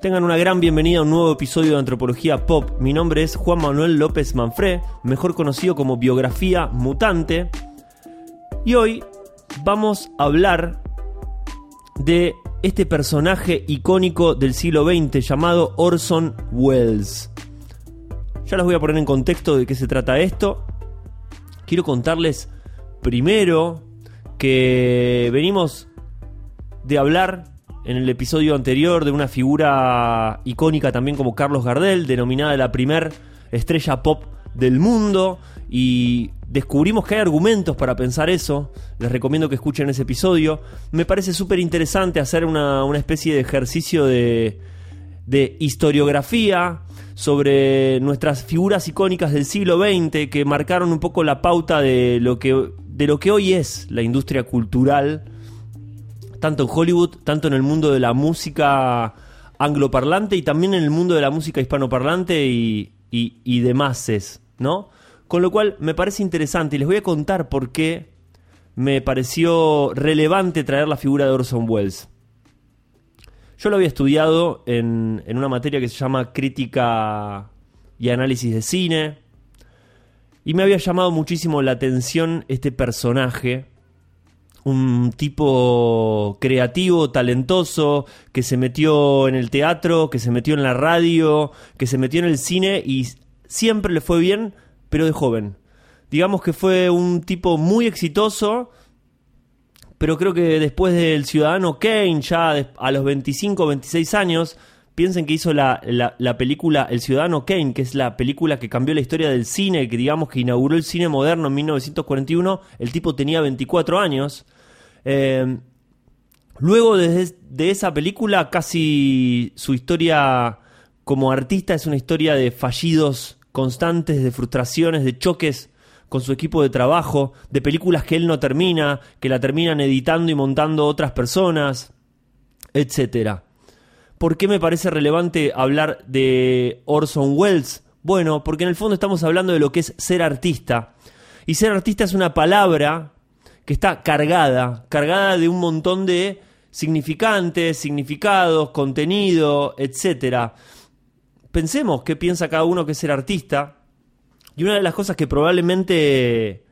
Tengan una gran bienvenida a un nuevo episodio de Antropología Pop. Mi nombre es Juan Manuel López Manfré, mejor conocido como Biografía Mutante. Y hoy vamos a hablar de este personaje icónico del siglo XX llamado Orson Welles. Ya les voy a poner en contexto de qué se trata esto. Quiero contarles primero que venimos de hablar en el episodio anterior de una figura icónica también como Carlos Gardel, denominada la primer estrella pop del mundo y descubrimos que hay argumentos para pensar eso. Les recomiendo que escuchen ese episodio. Me parece súper interesante hacer una, especie de ejercicio de, de historiografía sobre nuestras figuras icónicas del siglo XX que marcaron un poco la pauta de lo que, de lo que hoy es la industria cultural tanto en Hollywood, tanto en el mundo de la música angloparlante y también en el mundo de la música hispanoparlante y, y, demás, ¿no? Con lo cual me parece interesante y les voy a contar por qué me pareció relevante traer la figura de Orson Welles. Yo lo había estudiado en, en una materia que se llama Crítica y Análisis de Cine y me había llamado muchísimo la atención este personaje un tipo creativo, talentoso, que se metió en el teatro, que se metió en la radio, que se metió en el cine y siempre le fue bien, pero de joven. Digamos que fue un tipo muy exitoso, pero creo que después del Ciudadano Kane, ya a los 25 26 años, piensen que hizo la, la, película El Ciudadano Kane, que es la película que cambió la historia del cine, que digamos que inauguró el cine moderno en 1941. El tipo tenía 24 años. Eh, luego de, de, esa película, casi su historia como artista es una historia de fallidos constantes, de frustraciones, de choques con su equipo de trabajo, de películas que él no termina, que la terminan editando y montando otras personas, etcétera. ¿Por qué me parece relevante hablar de Orson Welles? Bueno, porque en el fondo estamos hablando de lo que es ser artista. Y ser artista es una palabra que está cargada, cargada de un montón de significantes, significados, contenido, etc. Pensemos qué piensa cada uno que es ser artista. Y una de las cosas que probablemente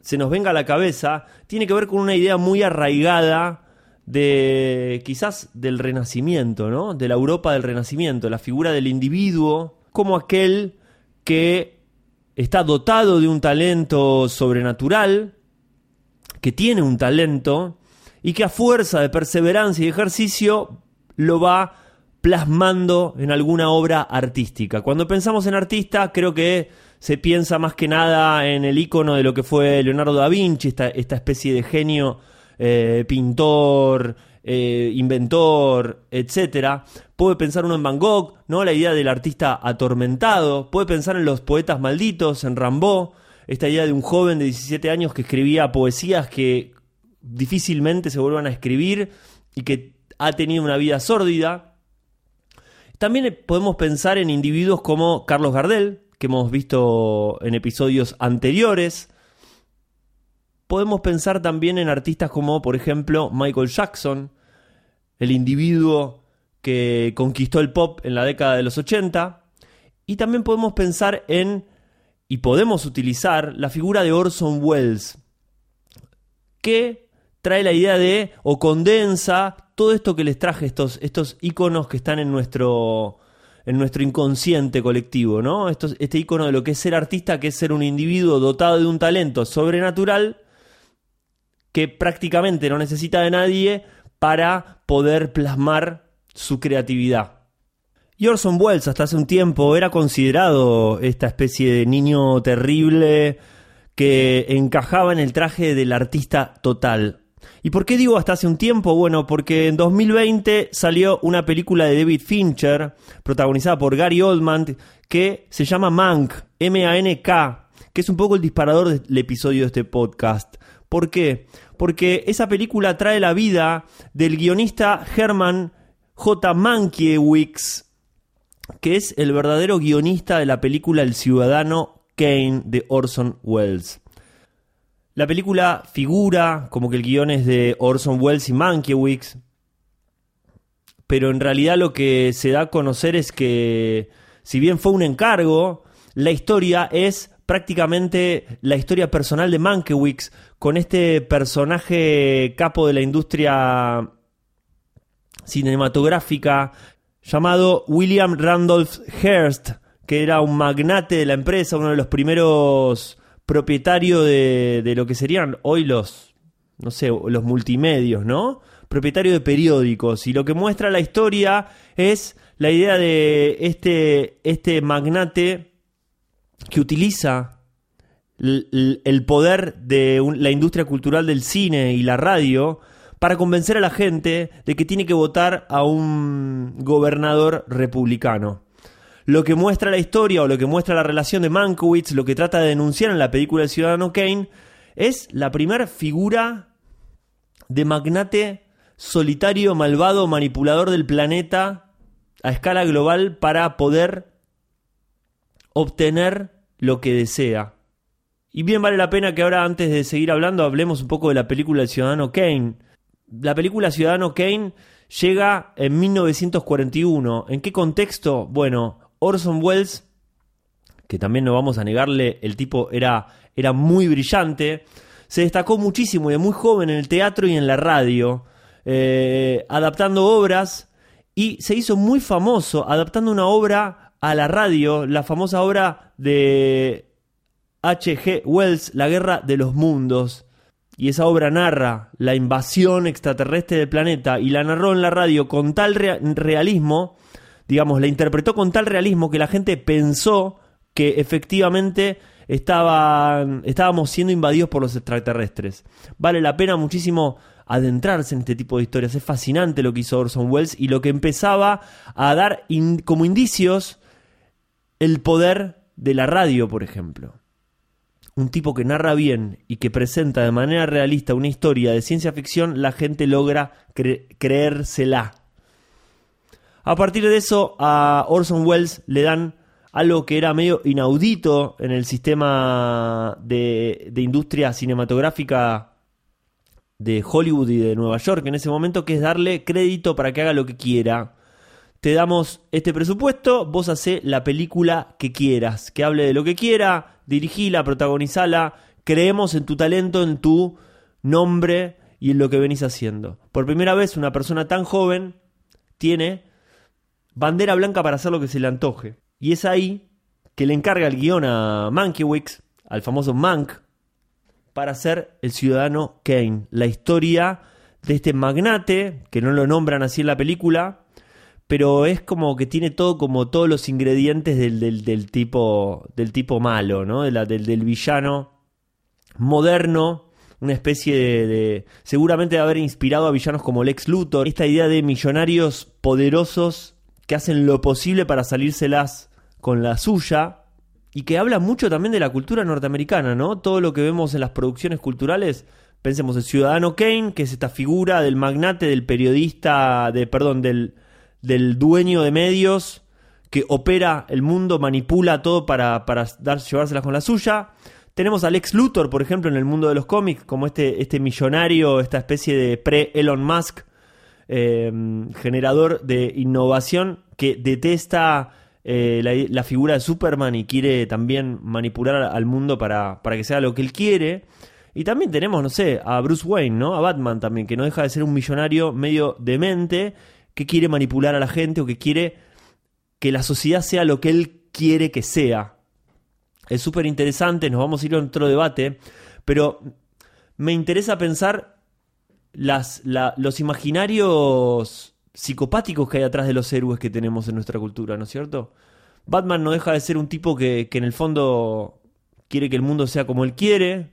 se nos venga a la cabeza tiene que ver con una idea muy arraigada de quizás del renacimiento, ¿no? De la Europa del renacimiento, la figura del individuo como aquel que está dotado de un talento sobrenatural, que tiene un talento y que a fuerza de perseverancia y ejercicio lo va plasmando en alguna obra artística. Cuando pensamos en artista, creo que se piensa más que nada en el icono de lo que fue Leonardo da Vinci, esta, esta especie de genio eh, pintor, eh, inventor, etcétera. Puede pensar uno en Van Gogh, ¿no? La idea del artista atormentado. Puede pensar en los poetas malditos, en Rambaud. Esta idea de un joven de 17 años que escribía poesías que difícilmente se vuelvan a escribir y que ha tenido una vida sórdida. También podemos pensar en individuos como Carlos Gardel, que hemos visto en episodios anteriores, podemos pensar también en artistas como, por ejemplo, Michael Jackson, el individuo que conquistó el pop en la década de los 80. Y también podemos pensar en, y podemos utilizar, la figura de Orson Welles, que trae la idea de, o condensa, todo esto que les traje, estos, estos iconos que están en nuestro, en nuestro inconsciente colectivo, ¿no? este icono de lo que es ser artista, que es ser un individuo dotado de un talento sobrenatural que prácticamente no necesita de nadie para poder plasmar su creatividad. Y Orson Welles hasta hace un tiempo era considerado esta especie de niño terrible que encajaba en el traje del artista total. ¿Y por qué digo hasta hace un tiempo? Bueno, porque en 2020 salió una película de David Fincher, protagonizada por Gary Oldman, que se llama Mank, M-A-N-K, que es un poco el disparador del episodio de este podcast. ¿Por qué? Porque esa película trae la vida del guionista Herman J. Mankiewicz, que es el verdadero guionista de la película El Ciudadano Kane de Orson Welles. La película figura como que el guion es de Orson Welles y Mankiewicz, pero en realidad lo que se da a conocer es que, si bien fue un encargo, la historia es prácticamente la historia personal de Mankiewicz con este personaje capo de la industria cinematográfica llamado William Randolph Hearst, que era un magnate de la empresa, uno de los primeros propietarios de, lo que serían hoy los, no sé, los multimedios, ¿no? Propietario de periódicos. Y lo que muestra la historia es la idea de este, este magnate que utiliza el, poder de la industria cultural del cine y la radio para convencer a la gente de que tiene que votar a un gobernador republicano. Lo que muestra la historia o lo que muestra la relación de Mankiewicz, lo que trata de denunciar en la película El Ciudadano Kane, es la primera figura de magnate solitario, malvado, manipulador del planeta a escala global para poder obtener lo que desea. Y bien vale la pena que ahora, antes de seguir hablando, hablemos un poco de la película El Ciudadano Kane la película Ciudadano Kane llega en 1941. ¿En qué contexto? Bueno, Orson Welles, que también no vamos a negarle, el tipo era, era muy brillante, se destacó muchísimo y muy joven en el teatro y en la radio, eh, adaptando obras y se hizo muy famoso adaptando una obra a la radio, la famosa obra de H.G. Wells, La Guerra de los Mundos y esa obra narra la invasión extraterrestre del planeta y la narró en la radio con tal realismo, digamos, la interpretó con tal realismo que la gente pensó que efectivamente estábamos siendo invadidos por los extraterrestres. Vale la pena muchísimo adentrarse en este tipo de historias. Es fascinante lo que hizo Orson Welles y lo que empezaba a dar como indicios el poder de la radio, por ejemplo un tipo que narra bien y que presenta de manera realista una historia de ciencia ficción, la gente logra creérsela. A partir de eso, a Orson Welles le dan algo que era medio inaudito en el sistema de, de industria cinematográfica de Hollywood y de Nueva York en ese momento, que es darle crédito para que haga lo que quiera te damos este presupuesto, vos hacés la película que quieras, que hable de lo que quiera, dirigila, protagonizala, creemos en tu talento, en tu nombre y en lo que venís haciendo. Por primera vez una persona tan joven tiene bandera blanca para hacer lo que se le antoje. Y es ahí que le encarga el guion a Mankiewicz, al famoso Mank, para hacer El Ciudadano Kane, la historia de este magnate, que no lo nombran así en la película, pero es como que tiene todo como todos los ingredientes del, del, tipo del tipo malo, ¿no? De la, del, del villano moderno, una especie de, seguramente de haber inspirado a villanos como Lex Luthor, esta idea de millonarios poderosos que hacen lo posible para salírselas con la suya y que habla mucho también de la cultura norteamericana, ¿no? Todo lo que vemos en las producciones culturales, pensemos el ciudadano Kane, que es esta figura del magnate, del periodista, de perdón, del del dueño de medios que opera el mundo, manipula todo para, para dar, llevárselas con la suya. Tenemos a Lex Luthor, por ejemplo, en el mundo de los cómics, como este, este millonario, esta especie de pre-Elon Musk, em, generador de innovación, que detesta eh, la, figura de Superman y quiere también manipular al mundo para, para que sea lo que él quiere. Y también tenemos, no sé, a Bruce Wayne, ¿no? A Batman también, que no deja de ser un millonario medio demente que quiere manipular a la gente o que quiere que la sociedad sea lo que él quiere que sea. Es súper interesante, nos vamos a ir a otro debate, pero me interesa pensar los imaginarios psicopáticos que hay atrás de los héroes que tenemos en nuestra cultura, ¿no es cierto? Batman no deja de ser un tipo que en el fondo quiere que el mundo sea como él quiere,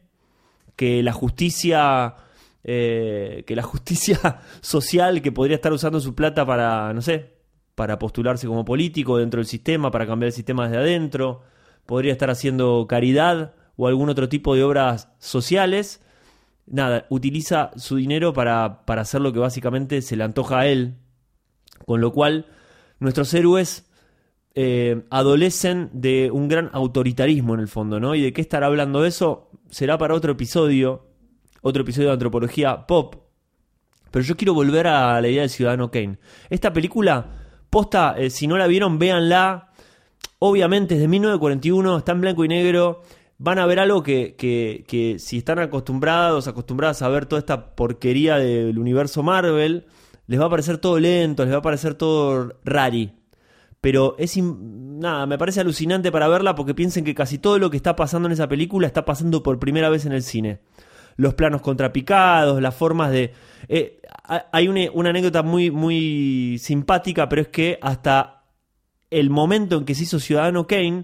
que la justicia eh, que la justicia social que podría estar usando su plata para, no sé, para postularse como político dentro del sistema, para cambiar el sistema desde adentro, podría estar haciendo caridad o algún otro tipo de obras sociales. Nada, utiliza su dinero para, para hacer lo que básicamente se le antoja a él. Con lo cual, nuestros héroes eh, adolecen de un gran autoritarismo en el fondo, ¿no? ¿Y de qué estará hablando eso? Será para otro episodio otro episodio de Antropología Pop. Pero yo quiero volver a la idea del Ciudadano Kane. Esta película, posta, eh, si no la vieron, véanla. Obviamente es de 1941, está en blanco y negro. Van a ver algo que, que, que si están acostumbrados, acostumbradas a ver toda esta porquería del universo Marvel, les va a parecer todo lento, les va a parecer todo rari. Pero es nada, me parece alucinante para verla porque piensen que casi todo lo que está pasando en esa película está pasando por primera vez en el cine. Los planos contrapicados, las formas de. Eh, hay una, una anécdota muy, muy simpática, pero es que hasta el momento en que se hizo Ciudadano Kane,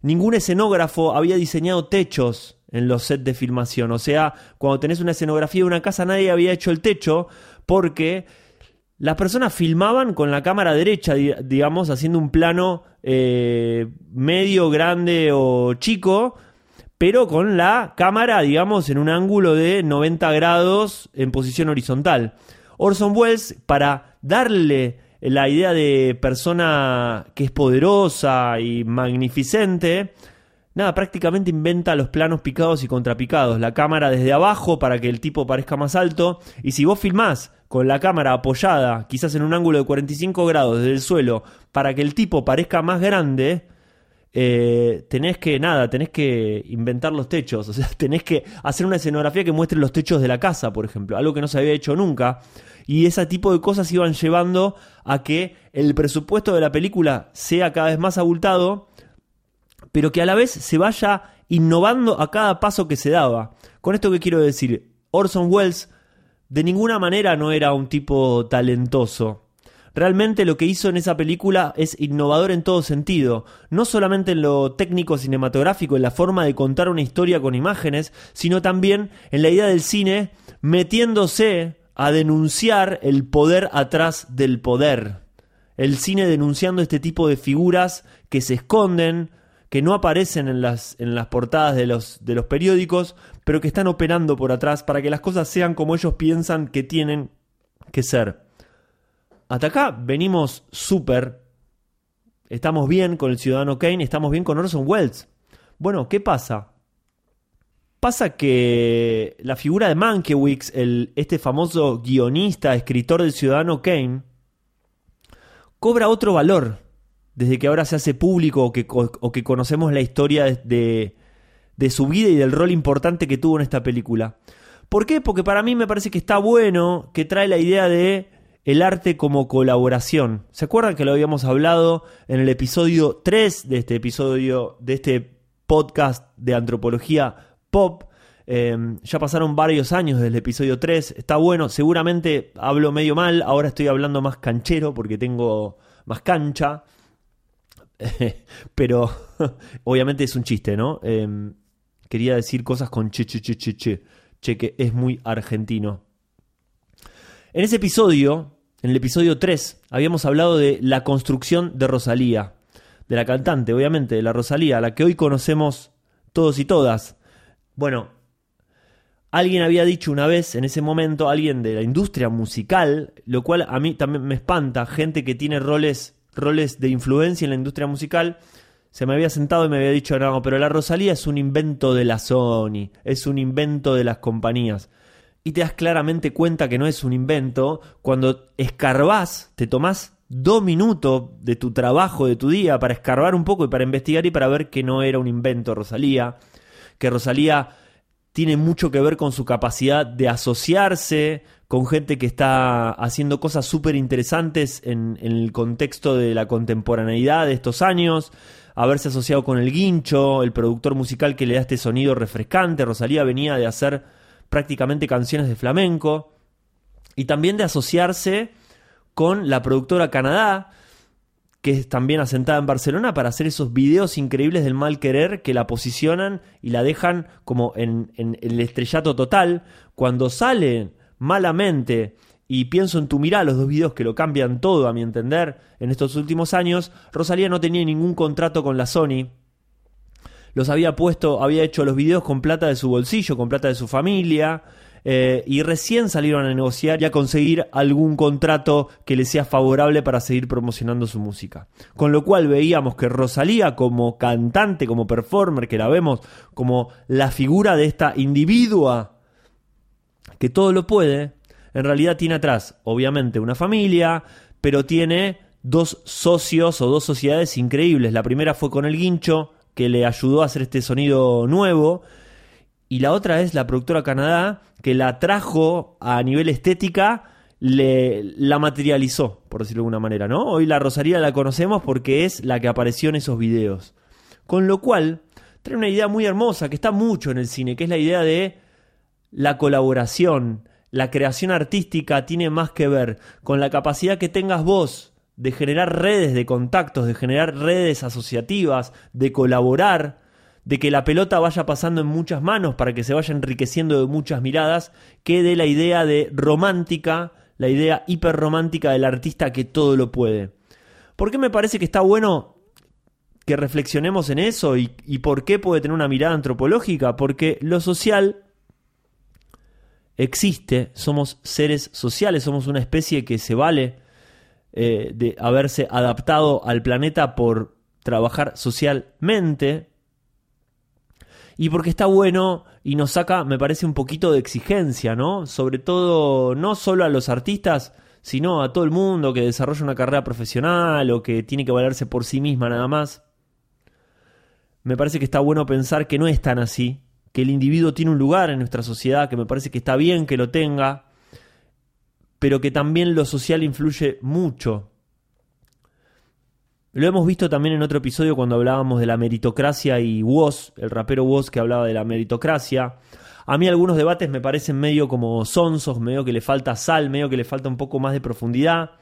ningún escenógrafo había diseñado techos en los sets de filmación. O sea, cuando tenés una escenografía de una casa, nadie había hecho el techo porque las personas filmaban con la cámara derecha, digamos, haciendo un plano eh, medio, grande o chico, pero con la cámara, digamos, en un ángulo de 90 grados en posición horizontal. Orson Welles, para darle la idea de persona que es poderosa y magnificente, nada, prácticamente inventa los planos picados y contrapicados. La cámara desde abajo para que el tipo parezca más alto. Y si vos filmás con la cámara apoyada, quizás en un ángulo de 45 grados desde el suelo, para que el tipo parezca más grande, eh, tenés que, nada, tenés que inventar los techos, o sea, tenés que hacer una escenografía que muestre los techos de la casa, por ejemplo, algo que no se había hecho nunca. Y ese tipo de cosas iban llevando a que el presupuesto de la película sea cada vez más abultado, pero que a la vez se vaya innovando a cada paso que se daba. Con esto que quiero decir, Orson Welles de ninguna manera no era un tipo talentoso. Realmente lo que hizo en esa película es innovador en todo sentido, no solamente en lo técnico cinematográfico, en la forma de contar una historia con imágenes, sino también en la idea del cine metiéndose a denunciar el poder atrás del poder. El cine denunciando este tipo de figuras que se esconden, que no aparecen en las, en las portadas de los, de los periódicos, pero que están operando por atrás para que las cosas sean como ellos piensan que tienen que ser. Hasta acá venimos súper. Estamos bien con el ciudadano Kane, estamos bien con Orson Welles. Bueno, ¿qué pasa? Pasa que la figura de Mankiewicz, este famoso guionista, escritor del ciudadano Kane, cobra otro valor desde que ahora se hace público o que, que conocemos la historia de, de su vida y del rol importante que tuvo en esta película. ¿Por qué? Porque para mí me parece que está bueno, que trae la idea de el arte como colaboración. ¿Se acuerdan que lo habíamos hablado en el episodio 3 de este episodio, de este podcast de antropología pop? Em, ya pasaron varios años desde el episodio 3, está bueno, seguramente hablo medio mal, ahora estoy hablando más canchero porque tengo más cancha. pero obviamente es un chiste, ¿no? Em, quería decir cosas con che, che, che, che, che, che, que es muy argentino. En ese episodio, en el episodio 3, habíamos hablado de la construcción de Rosalía, de la cantante, obviamente, de la Rosalía, la que hoy conocemos todos y todas. Bueno, alguien había dicho una vez, en ese momento, alguien de la industria musical, lo cual a mí también me espanta, gente que tiene roles roles de influencia en la industria musical, se me había sentado y me había dicho, no, pero la Rosalía es un invento de la Sony, es un invento de las compañías. Y te das claramente cuenta que no es un invento cuando escarbás, te tomás dos minutos de tu trabajo, de tu día, para escarbar un poco y para investigar y para ver que no era un invento Rosalía, que Rosalía tiene mucho que ver con su capacidad de asociarse con gente que está haciendo cosas súper interesantes en, el contexto de la contemporaneidad de estos años, haberse asociado con el guincho, el productor musical que le da este sonido refrescante, Rosalía venía de hacer prácticamente canciones de flamenco, y también de asociarse con la productora Canadá, que es también asentada en Barcelona, para hacer esos videos increíbles del mal querer que la posicionan y la dejan como en, en el estrellato total. Cuando sale malamente y pienso en tu mirá, los dos videos que lo cambian todo, a mi entender, en estos últimos años, Rosalía no tenía ningún contrato con la Sony. Los había puesto, había hecho los videos con plata de su bolsillo, con plata de su familia, eh, y recién salieron a negociar y a conseguir algún contrato que le sea favorable para seguir promocionando su música. Con lo cual veíamos que Rosalía como cantante, como performer, que la vemos como la figura de esta individua que todo lo puede, en realidad tiene atrás, obviamente, una familia, pero tiene dos socios o dos sociedades increíbles. La primera fue con el Guincho, que le ayudó a hacer este sonido nuevo. Y la otra es la productora Canadá, que la trajo a nivel estética, le, la materializó, por decirlo de alguna manera, ¿no? Hoy la Rosaría la conocemos porque es la que apareció en esos videos. Con lo cual, trae una idea muy hermosa, que está mucho en el cine, que es la idea de la colaboración. La creación artística tiene más que ver con la capacidad que tengas vos de generar redes de contactos, de generar redes asociativas, de colaborar, de que la pelota vaya pasando en muchas manos para que se vaya enriqueciendo de muchas miradas, que de la idea de romántica, la idea hiperromántica del artista que todo lo puede. ¿Por qué me parece que está bueno que reflexionemos en eso y, y por qué puede tener una mirada antropológica? Porque lo social existe, somos seres sociales, somos una especie que se vale eh, de haberse adaptado al planeta por trabajar socialmente. Y porque está bueno y nos saca, me parece, un poquito de exigencia, ¿no? Sobre todo, no solo a los artistas, sino a todo el mundo que desarrolla una carrera profesional o que tiene que valerse por sí misma nada más. Me parece que está bueno pensar que no es tan así, que el individuo tiene un lugar en nuestra sociedad, que me parece que está bien que lo tenga, pero que también lo social influye mucho. Lo hemos visto también en otro episodio cuando hablábamos de la meritocracia y Woz, el rapero Woz que hablaba de la meritocracia. A mí algunos debates me parecen medio como sonsos, medio que le falta sal, medio que le falta un poco más de profundidad.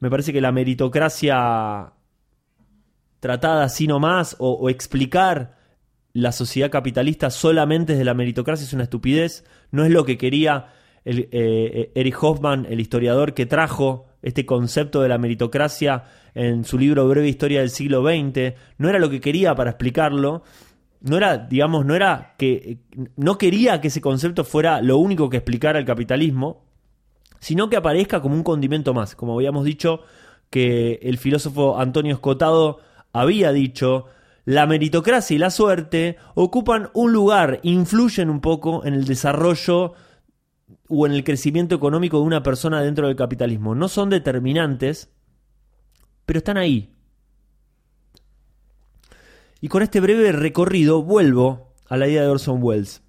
Me parece que la meritocracia tratada así nomás o, o explicar la sociedad capitalista solamente desde la meritocracia es una estupidez. No es lo que quería el, eh, Eric Hoffman, el historiador que trajo este concepto de la meritocracia en su libro Breve Historia del siglo XX, no era lo que quería para explicarlo, no era, digamos, no era que no quería que ese concepto fuera lo único que explicara el capitalismo, sino que aparezca como un condimento más, como habíamos dicho que el filósofo Antonio Escotado había dicho, la meritocracia y la suerte ocupan un lugar, influyen un poco en el desarrollo o en el crecimiento económico de una persona dentro del capitalismo. No son determinantes, pero están ahí. Y con este breve recorrido vuelvo a la idea de Orson Welles.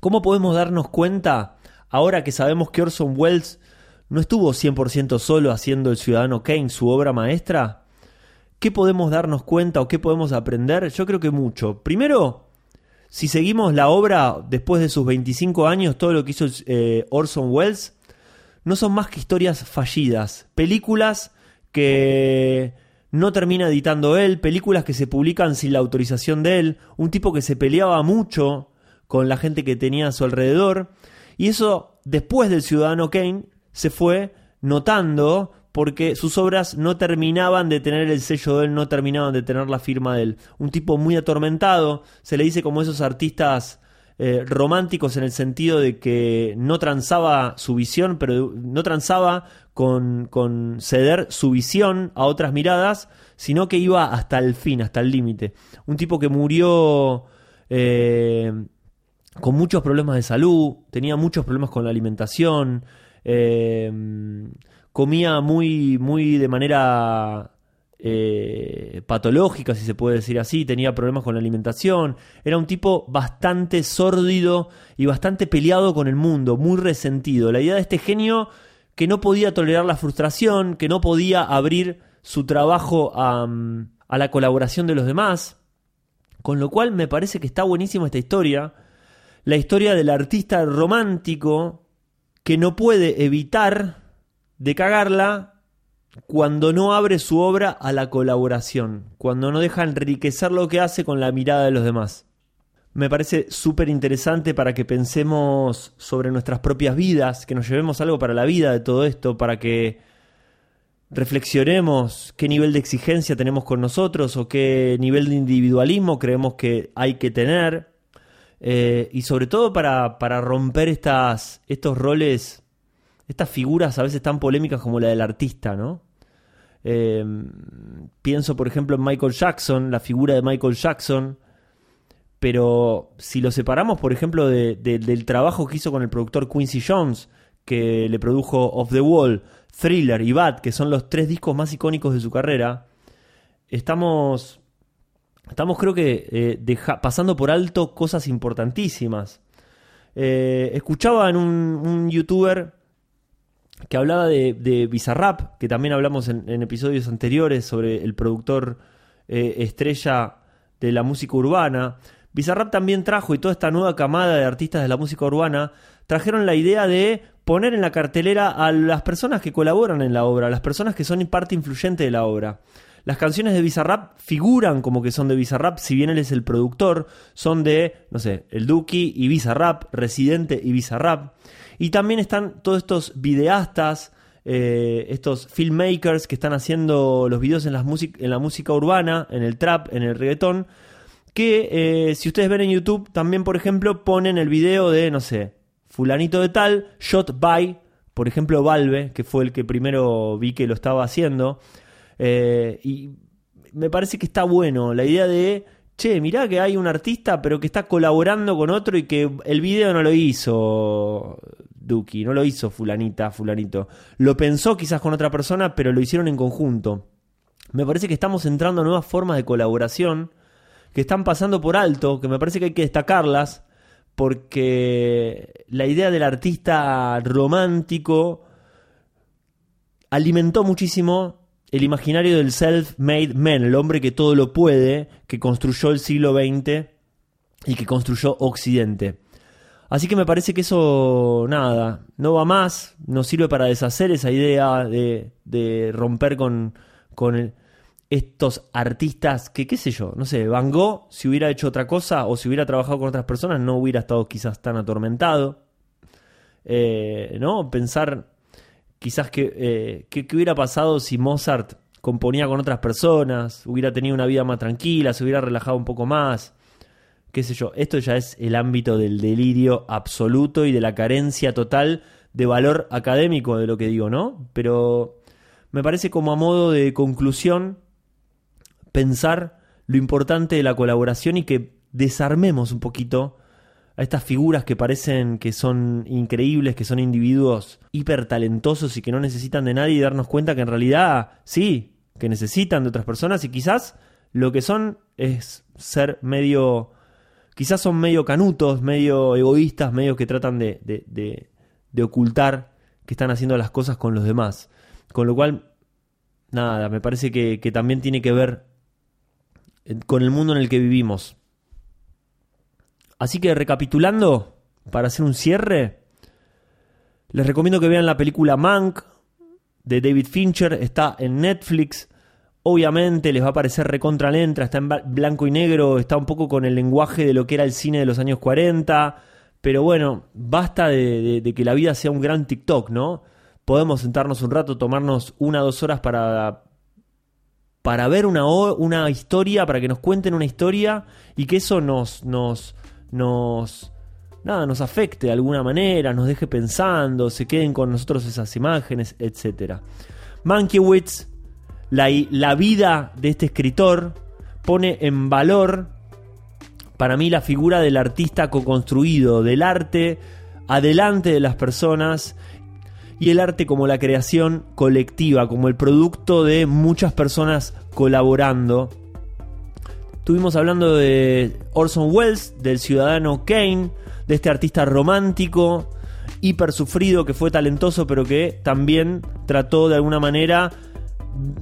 ¿Cómo podemos darnos cuenta, ahora que sabemos que Orson Welles no estuvo 100% solo haciendo El Ciudadano Kane su obra maestra? ¿Qué podemos darnos cuenta o qué podemos aprender? Yo creo que mucho. Primero, si seguimos la obra después de sus 25 años, todo lo que hizo eh, Orson Welles, no son más que historias fallidas, películas que no termina editando él, películas que se publican sin la autorización de él, un tipo que se peleaba mucho con la gente que tenía a su alrededor, y eso después del Ciudadano Kane se fue notando porque sus obras no terminaban de tener el sello de él, no terminaban de tener la firma de él. Un tipo muy atormentado, se le dice como esos artistas eh, románticos en el sentido de que no transaba su visión, pero no transaba con, con ceder su visión a otras miradas, sino que iba hasta el fin, hasta el límite. Un tipo que murió... Eh, con muchos problemas de salud, tenía muchos problemas con la alimentación, eh, comía muy, muy de manera eh, patológica, si se puede decir así, tenía problemas con la alimentación, era un tipo bastante sórdido y bastante peleado con el mundo, muy resentido. La idea de este genio que no podía tolerar la frustración, que no podía abrir su trabajo a, a la colaboración de los demás, con lo cual me parece que está buenísima esta historia, la historia del artista romántico que no puede evitar de cagarla cuando no abre su obra a la colaboración, cuando no deja enriquecer lo que hace con la mirada de los demás. Me parece súper interesante para que pensemos sobre nuestras propias vidas, que nos llevemos algo para la vida de todo esto, para que reflexionemos qué nivel de exigencia tenemos con nosotros o qué nivel de individualismo creemos que hay que tener. Eh, y sobre todo para, para romper estas, estos roles estas figuras a veces tan polémicas como la del artista, ¿no? Eh, pienso, por ejemplo, en Michael Jackson, la figura de Michael Jackson, pero si lo separamos, por ejemplo, del trabajo que hizo con el productor Quincy Jones, que le produjo Off the Wall, Thriller y Bad, que son los tres discos más icónicos de su carrera, estamos, estamos creo que eh, pasando por alto cosas importantísimas. Eh, un, youtuber que hablaba de, Bizarrap, que también hablamos en, episodios anteriores sobre el productor eh, estrella de la música urbana. Bizarrap también trajo, y toda esta nueva camada de artistas de la música urbana, trajeron la idea de poner en la cartelera a las personas que colaboran en la obra, a las personas que son parte influyente de la obra. Las canciones de Bizarrap figuran como que son de Bizarrap, si bien él es el productor, son de, no sé, el Duki y Bizarrap, Residente y Bizarrap. Y también están todos estos videastas, eh, estos filmmakers que están haciendo los videos en, la música urbana, en el trap, en el reggaetón, que eh, si ustedes ven en YouTube, también, por ejemplo, ponen el video de, no sé, fulanito de tal, shot by, por ejemplo, Valve, que fue el que primero vi que lo estaba haciendo. Eh, y me parece que está bueno la idea de, che, mirá que hay un artista, pero que está colaborando con otro y que el video no lo hizo Duki, no lo hizo fulanita, fulanito. Lo pensó quizás con otra persona, pero lo hicieron en conjunto. Me parece que estamos entrando a nuevas formas de colaboración que están pasando por alto, que me parece que hay que destacarlas, porque la idea del artista romántico alimentó muchísimo el imaginario del self-made man, el hombre que todo lo puede, que construyó el siglo XX y que construyó Occidente. Así que me parece que eso, nada, no va más, nos sirve para deshacer esa idea de, de romper con, con estos artistas que, qué sé yo, no sé, Van Gogh, si hubiera hecho otra cosa o si hubiera trabajado con otras personas, no hubiera estado quizás tan atormentado. Eh, ¿No? Pensar quizás que, eh, que, hubiera pasado si Mozart componía con otras personas, hubiera tenido una vida más tranquila, se hubiera relajado un poco más. Qué sé yo, esto ya es el ámbito del delirio absoluto y de la carencia total de valor académico de lo que digo, ¿no? Pero me parece como a modo de conclusión pensar lo importante de la colaboración y que desarmemos un poquito a estas figuras que parecen que son increíbles, que son individuos hiper talentosos y que no necesitan de nadie y darnos cuenta que en realidad sí, que necesitan de otras personas y quizás lo que son es ser medio, quizás son medio canutos, medio egoístas, medio que tratan de, de, de ocultar que están haciendo las cosas con los demás. Con lo cual, nada, me parece que, que también tiene que ver con el mundo en el que vivimos. Así que recapitulando, para hacer un cierre, les recomiendo que vean la película Mank de David Fincher, está en Netflix. Obviamente les va a parecer recontra lenta, está en blanco y negro, está un poco con el lenguaje de lo que era el cine de los años 40, pero bueno, basta de, de que la vida sea un gran TikTok, ¿no? Podemos sentarnos un rato, tomarnos una o dos horas para para ver una, una historia, para que nos cuenten una historia y que eso nos, nos, nos, nada, nos afecte de alguna manera, nos deje pensando, se queden con nosotros esas imágenes, etc. Mankiewicz, la, la vida de este escritor, pone en valor para mí la figura del artista co-construido, del arte adelante de las personas y el arte como la creación colectiva, como el producto de muchas personas colaborando. Estuvimos hablando de Orson Welles, del ciudadano Kane, de este artista romántico, hiper sufrido, que fue talentoso, pero que también trató de alguna manera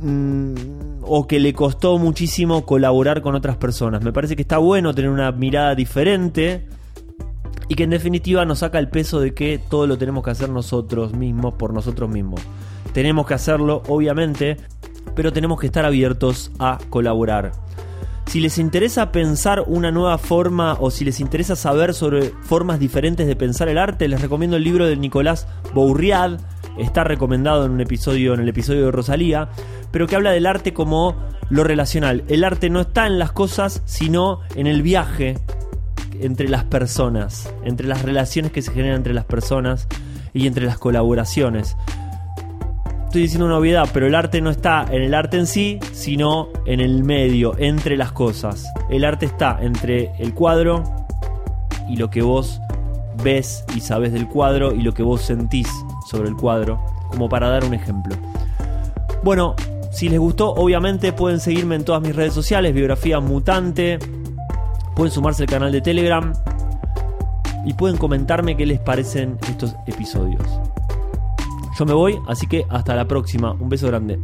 mm, o que le costó muchísimo colaborar con otras personas. Me parece que está bueno tener una mirada diferente y que en definitiva nos saca el peso de que todo lo tenemos que hacer nosotros mismos por nosotros mismos. Tenemos que hacerlo, obviamente, pero tenemos que estar abiertos a colaborar. Si les interesa pensar una nueva forma o si les interesa saber sobre formas diferentes de pensar el arte, les recomiendo el libro de Nicolás Bourriad. Está recomendado en un episodio, en el episodio de Rosalía, pero que habla del arte como lo relacional. El arte no está en las cosas, sino en el viaje entre las personas, entre las relaciones que se generan entre las personas y entre las colaboraciones. Estoy diciendo una obviedad, pero el arte no está en el arte en sí, sino en el medio, entre las cosas. El arte está entre el cuadro y lo que vos ves y sabes del cuadro y lo que vos sentís sobre el cuadro, como para dar un ejemplo. Bueno, si les gustó, obviamente pueden seguirme en todas mis redes sociales, biografía mutante, pueden sumarse al canal de Telegram y pueden comentarme qué les parecen estos episodios. Yo me voy, así que hasta la próxima. Un beso grande.